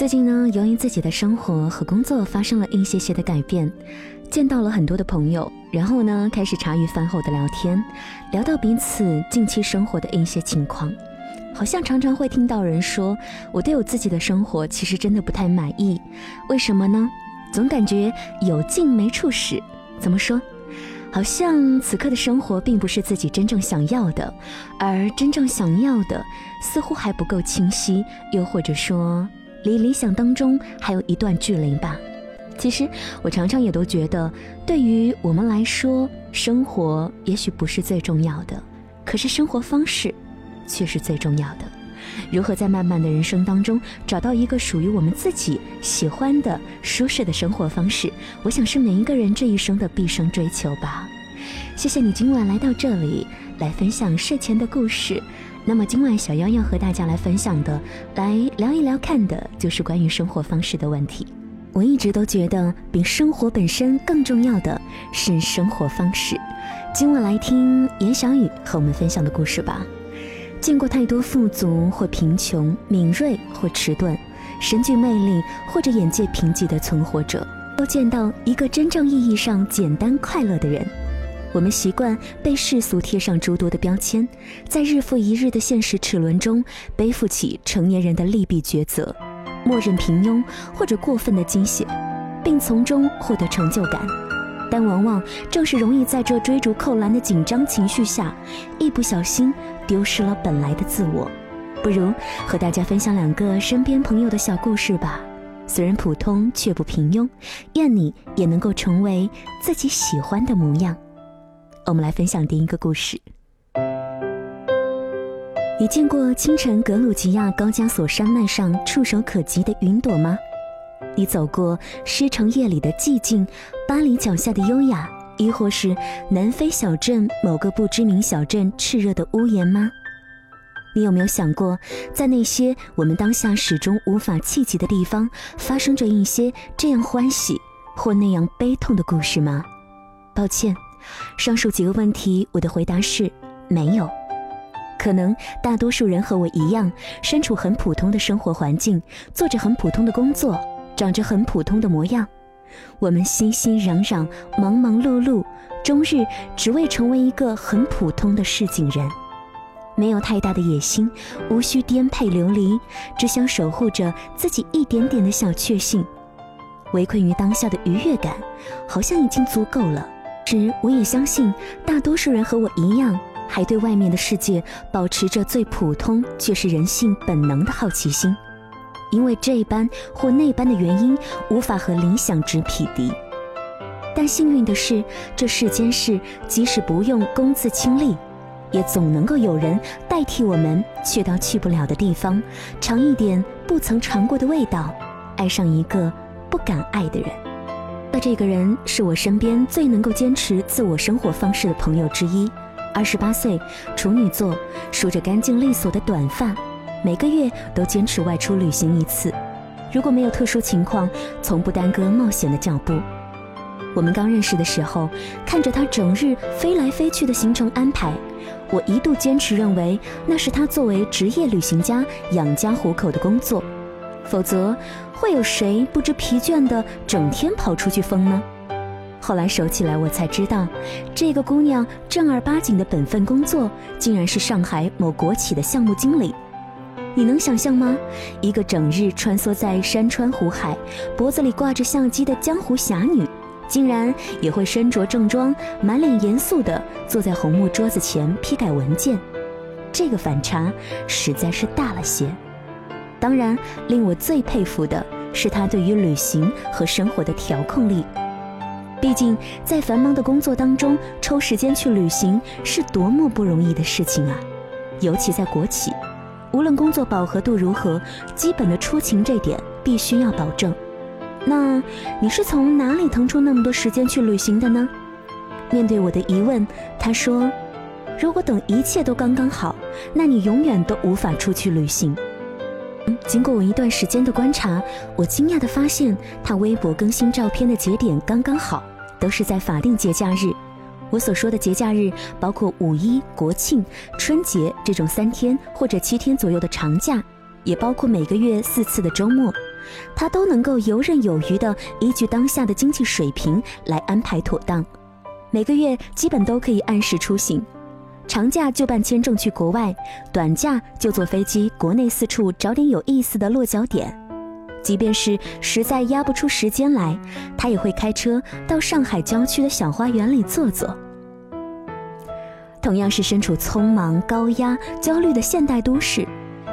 最近呢，由于自己的生活和工作发生了一些些的改变，见到了很多的朋友，然后呢，开始茶余饭后的聊天，聊到彼此近期生活的一些情况，好像常常会听到人说，我对我自己的生活其实真的不太满意，为什么呢？总感觉有劲没处使，怎么说？好像此刻的生活并不是自己真正想要的，而真正想要的似乎还不够清晰，又或者说离理想当中还有一段距离吧。其实我常常也都觉得，对于我们来说，生活也许不是最重要的，可是生活方式却是最重要的。如何在漫漫的人生当中找到一个属于我们自己喜欢的舒适的生活方式？我想是每一个人这一生的毕生追求吧。谢谢你今晚来到这里来分享睡前的故事。那么今晚小妖要和大家来分享的，来聊一聊看的就是关于生活方式的问题。我一直都觉得比生活本身更重要的是生活方式。今晚来听严小雨和我们分享的故事吧。见过太多富足或贫穷、敏锐或迟钝、神具魅力或者眼界贫瘠的存活者，都见到一个真正意义上简单快乐的人。我们习惯被世俗贴上诸多的标签，在日复一日的现实齿轮中背负起成年人的利弊抉择，默认平庸或者过分的惊险，并从中获得成就感。但往往正是容易在这追逐扣篮的紧张情绪下，一不小心丢失了本来的自我。不如和大家分享两个身边朋友的小故事吧。虽然普通，却不平庸。愿你也能够成为自己喜欢的模样。我们来分享第一个故事。你见过清晨格鲁吉亚高加索山脉上触手可及的云朵吗？你走过狮城夜里的寂静，巴黎脚下的优雅，亦或是南非小镇某个不知名小镇炽热的屋檐吗？你有没有想过，在那些我们当下始终无法企及的地方，发生着一些这样欢喜或那样悲痛的故事吗？抱歉，上述几个问题，我的回答是没有。可能大多数人和我一样，身处很普通的生活环境，做着很普通的工作。长着很普通的模样，我们熙熙攘攘、忙忙碌碌，终日只为成为一个很普通的市井人，没有太大的野心，无需颠沛流离，只想守护着自己一点点的小确幸，围困于当下的愉悦感，好像已经足够了。时，我也相信大多数人和我一样，还对外面的世界保持着最普通却是人性本能的好奇心。因为这般或那般的原因，无法和理想值匹敌。但幸运的是，这世间事即使不用公自亲历，也总能够有人代替我们去到去不了的地方，尝一点不曾尝过的味道，爱上一个不敢爱的人。那这个人是我身边最能够坚持自我生活方式的朋友之一。二十八岁，处女座，梳着干净利索的短发。每个月都坚持外出旅行一次，如果没有特殊情况，从不耽搁冒险的脚步。我们刚认识的时候，看着他整日飞来飞去的行程安排，我一度坚持认为那是他作为职业旅行家养家糊口的工作，否则会有谁不知疲倦的整天跑出去疯呢？后来熟起来，我才知道，这个姑娘正儿八经的本分工作，竟然是上海某国企的项目经理。你能想象吗？一个整日穿梭在山川湖海、脖子里挂着相机的江湖侠女，竟然也会身着正装、满脸严肃地坐在红木桌子前批改文件。这个反差实在是大了些。当然，令我最佩服的是他对于旅行和生活的调控力。毕竟，在繁忙的工作当中抽时间去旅行是多么不容易的事情啊！尤其在国企。无论工作饱和度如何，基本的出勤这点必须要保证。那你是从哪里腾出那么多时间去旅行的呢？面对我的疑问，他说：“如果等一切都刚刚好，那你永远都无法出去旅行。”经过我一段时间的观察，我惊讶地发现，他微博更新照片的节点刚刚好，都是在法定节假日。我所说的节假日，包括五一、国庆、春节这种三天或者七天左右的长假，也包括每个月四次的周末，他都能够游刃有余地依据当下的经济水平来安排妥当，每个月基本都可以按时出行，长假就办签证去国外，短假就坐飞机国内四处找点有意思的落脚点。即便是实在压不出时间来，他也会开车到上海郊区的小花园里坐坐。同样是身处匆忙、高压、焦虑的现代都市，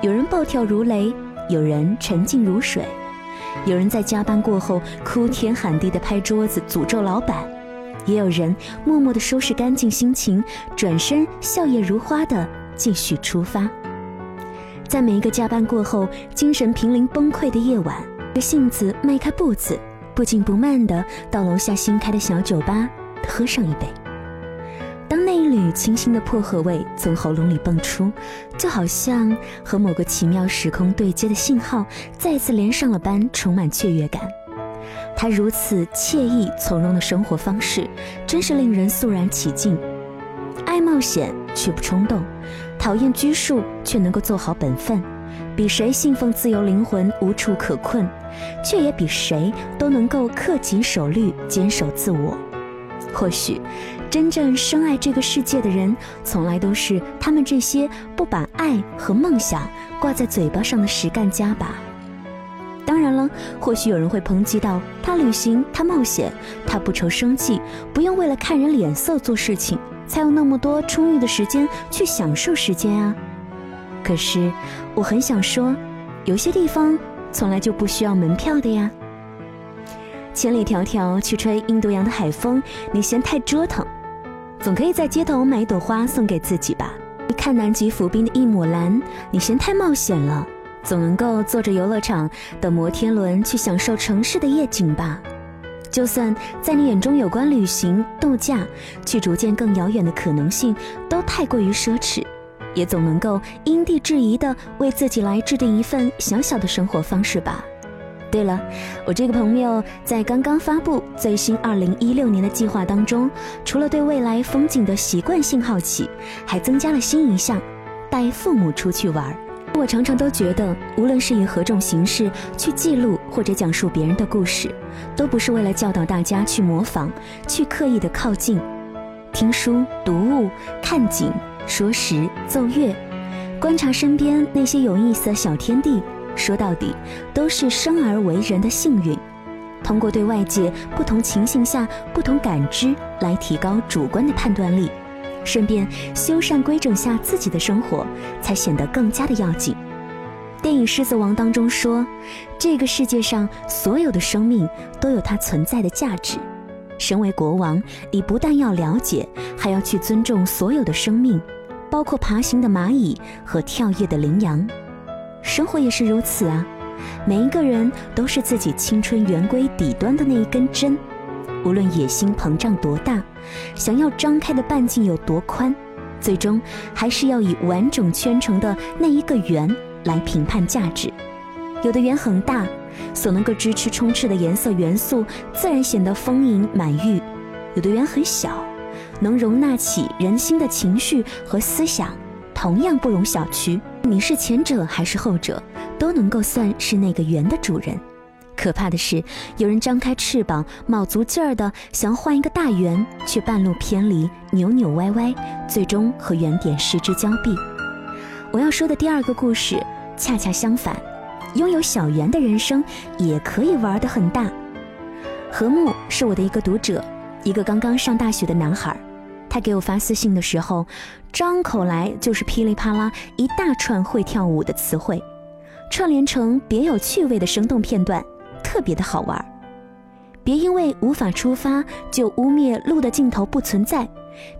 有人暴跳如雷，有人沉静如水，有人在加班过后哭天喊地的拍桌子诅咒老板，也有人默默地收拾干净心情，转身笑靥如花的继续出发。在每一个加班过后精神濒临崩溃的夜晚，着性子迈开步子，不紧不慢地到楼下新开的小酒吧喝上一杯。当那一缕清新的薄荷味从喉咙里蹦出，就好像和某个奇妙时空对接的信号再次连上了般，充满雀跃感。他如此惬意从容的生活方式，真是令人肃然起敬。爱冒险却不冲动，讨厌拘束却能够做好本分，比谁信奉自由灵魂无处可困，却也比谁都能够恪谨守律，坚守自我。或许，真正深爱这个世界的人，从来都是他们这些不把爱和梦想挂在嘴巴上的实干家吧。当然了，或许有人会抨击到：他旅行，他冒险，他不愁生计，不用为了看人脸色做事情，才有那么多充裕的时间去享受时间啊。可是，我很想说，有些地方从来就不需要门票的呀。千里迢迢去吹印度洋的海风，你嫌太折腾，总可以在街头买一朵花送给自己吧？看南极浮冰的一抹蓝，你嫌太冒险了，总能够坐着游乐场的摩天轮去享受城市的夜景吧？就算在你眼中有关旅行、度假、去逐渐更遥远的可能性都太过于奢侈，也总能够因地制宜的为自己来制定一份小小的生活方式吧？对了，我这个朋友在刚刚发布最新二零一六年的计划当中，除了对未来风景的习惯性好奇，还增加了新一项，带父母出去玩儿。我常常都觉得，无论是以何种形式去记录或者讲述别人的故事，都不是为了教导大家去模仿，去刻意的靠近。听书、读物、看景、说时、奏乐，观察身边那些有意思的小天地。说到底，都是生而为人的幸运。通过对外界不同情形下不同感知，来提高主观的判断力，顺便修缮规整下自己的生活，才显得更加的要紧。电影《狮子王》当中说：“这个世界上所有的生命都有它存在的价值。身为国王，你不但要了解，还要去尊重所有的生命，包括爬行的蚂蚁和跳跃的羚羊。”生活也是如此啊，每一个人都是自己青春圆规底端的那一根针，无论野心膨胀多大，想要张开的半径有多宽，最终还是要以完整圈成的那一个圆来评判价值。有的圆很大，所能够支持充斥的颜色元素自然显得丰盈满溢；有的圆很小，能容纳起人心的情绪和思想，同样不容小觑。你是前者还是后者，都能够算是那个圆的主人。可怕的是，有人张开翅膀，卯足劲儿的想换一个大圆，却半路偏离，扭扭歪歪，最终和原点失之交臂。我要说的第二个故事，恰恰相反，拥有小圆的人生也可以玩得很大。何木是我的一个读者，一个刚刚上大学的男孩。他给我发私信的时候，张口来就是噼里啪啦一大串会跳舞的词汇，串联成别有趣味的生动片段，特别的好玩。别因为无法出发就污蔑路的尽头不存在，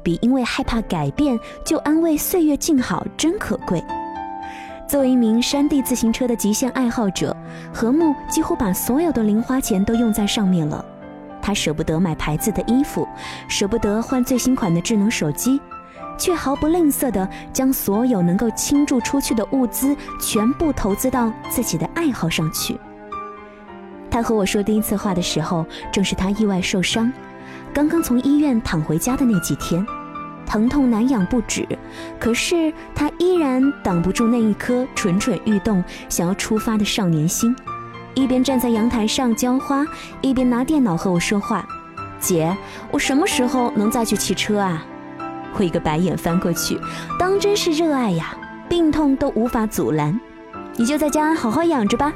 别因为害怕改变就安慰岁月静好真可贵。作为一名山地自行车的极限爱好者，何木几乎把所有的零花钱都用在上面了。他舍不得买牌子的衣服，舍不得换最新款的智能手机，却毫不吝啬地将所有能够倾注出去的物资全部投资到自己的爱好上去。他和我说第一次话的时候，正是他意外受伤，刚刚从医院躺回家的那几天，疼痛难养不止，可是他依然挡不住那一颗蠢蠢欲动、想要出发的少年心。一边站在阳台上浇花，一边拿电脑和我说话。姐，我什么时候能再去骑车啊？我一个白眼翻过去，当真是热爱呀，病痛都无法阻拦。你就在家好好养着吧。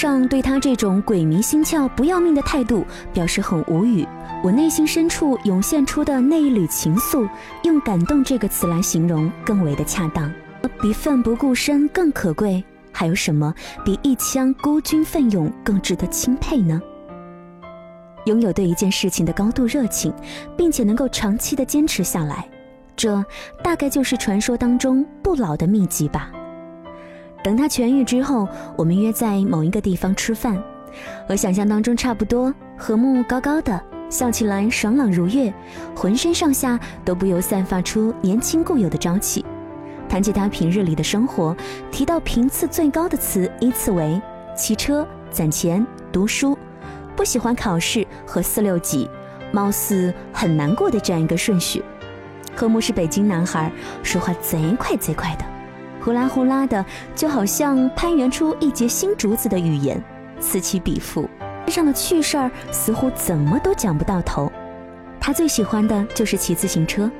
上对他这种鬼迷心窍、不要命的态度表示很无语。我内心深处涌现出的那一缕情愫，用“感动”这个词来形容更为的恰当。比奋不顾身更可贵，还有什么比一腔孤军奋勇更值得钦佩呢？拥有对一件事情的高度热情，并且能够长期的坚持下来，这大概就是传说当中不老的秘籍吧。等他痊愈之后，我们约在某一个地方吃饭，和想象当中差不多。和睦高高的，笑起来爽朗如月，浑身上下都不由散发出年轻固有的朝气。谈起他平日里的生活，提到频次最高的词依次为骑车、攒钱、读书，不喜欢考试和四六级，貌似很难过的这样一个顺序。和睦是北京男孩，说话贼快贼快的。呼啦呼啦的，就好像攀援出一截新竹子的语言，此起彼伏。身上的趣事儿似乎怎么都讲不到头。他最喜欢的就是骑自行车，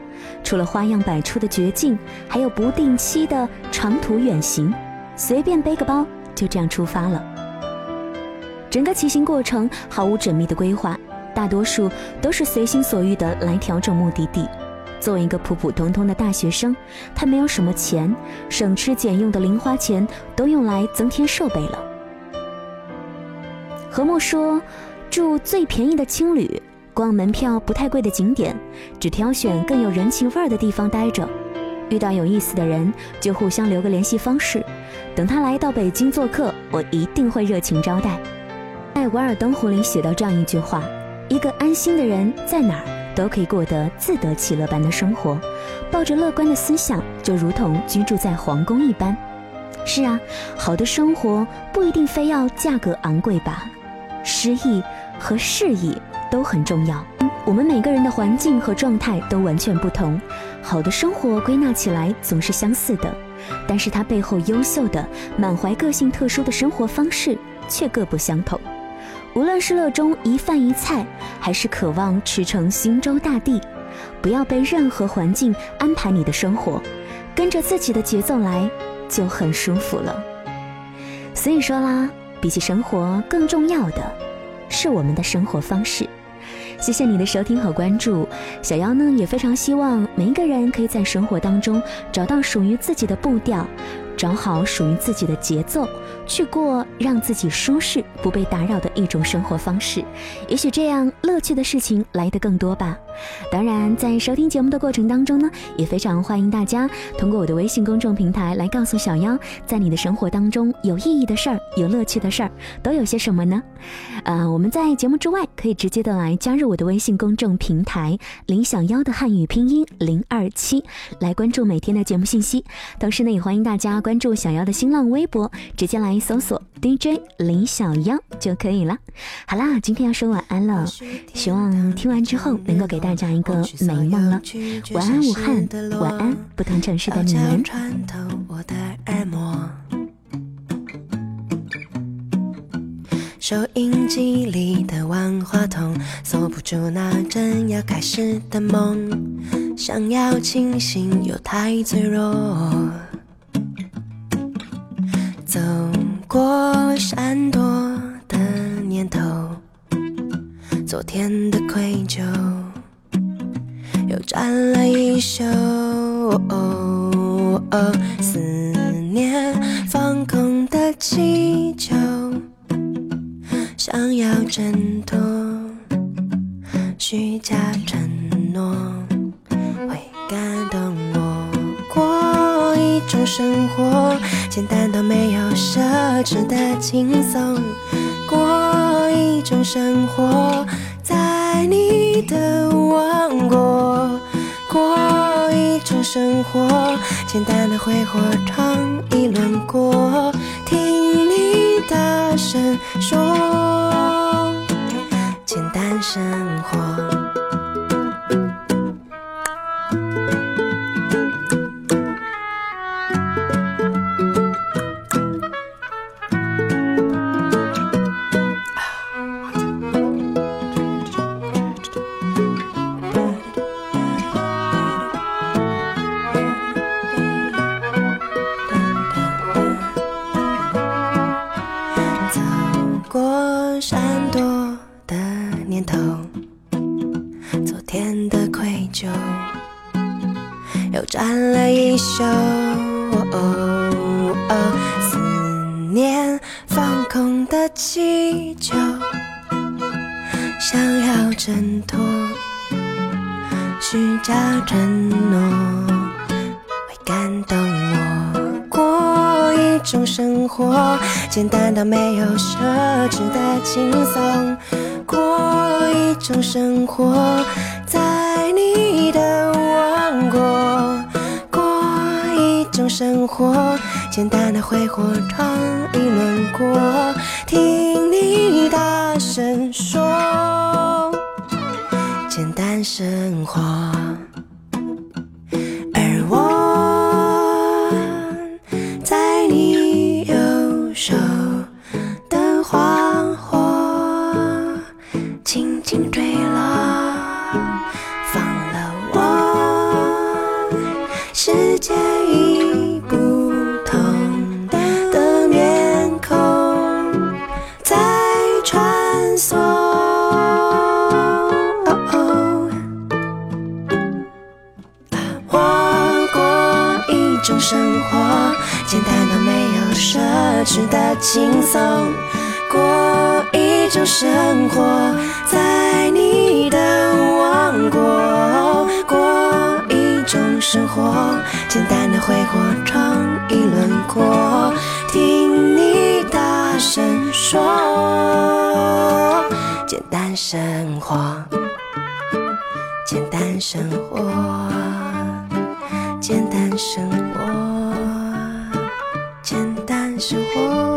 除了花样百出的绝境，还有不定期的长途远行，随便背个包就这样出发了。整个骑行过程毫无缜密的规划，大多数都是随心所欲的来调整目的地。作为一个普普通通的大学生，他没有什么钱，省吃俭用的零花钱都用来增添设备了。何默说，住最便宜的青旅，逛门票不太贵的景点，只挑选更有人情味儿的地方待着。遇到有意思的人，就互相留个联系方式。等他来到北京做客，我一定会热情招待。在《瓦尔登湖》里写到这样一句话：一个安心的人，在哪儿？都可以过得自得其乐般的生活，抱着乐观的思想，就如同居住在皇宫一般。是啊，好的生活不一定非要价格昂贵吧，诗意和适意都很重要。我们每个人的环境和状态都完全不同，好的生活归纳起来总是相似的，但是它背后优秀的、满怀个性、特殊的生活方式却各不相同。无论是乐衷一饭一菜，还是渴望驰骋星洲大地，不要被任何环境安排你的生活，跟着自己的节奏来，就很舒服了。所以说啦，比起生活更重要的，是我们的生活方式。谢谢你的收听和关注，小妖呢也非常希望每一个人可以在生活当中找到属于自己的步调。找好属于自己的节奏，去过让自己舒适、不被打扰的一种生活方式，也许这样乐趣的事情来得更多吧。当然，在收听节目的过程当中呢，也非常欢迎大家通过我的微信公众平台来告诉小妖，在你的生活当中有意义的事儿、有乐趣的事儿都有些什么呢？呃，我们在节目之外可以直接的来加入我的微信公众平台林小妖的汉语拼音零二七，来关注每天的节目信息。同时呢，也欢迎大家关。关注小妖的新浪微博，直接来搜索 DJ 林小妖就可以了。好啦，今天要说晚安了，希望听完之后能够给大家一个美梦了。晚安，武汉，晚安，不同城市的你们。收音机里的万花筒，锁不住那正要开始的梦，想要清醒又太脆弱。过闪躲的念头，昨天的愧疚又占了一宿。思念放空的气球，想要挣脱虚假承诺，会感动我过一种生活。简单到没有奢侈的轻松，过一种生活，在你的王国，过一种生活，简单的挥霍尝一轮过，听你大声说，简单生活。了一宿。思念放空的气球，想要挣脱，虚假承诺会感动我。过一种生活，简单到没有奢侈的轻松。过一种生活，在你的王国。生活，简单的挥霍创意轮廓，听你大声说，简单生活。种生活，简单到没有奢侈的轻松。过一种生活，在你的王国。过一种生活，简单的挥霍创意轮廓，听你大声说，简单生活。简单生活，简单生生活，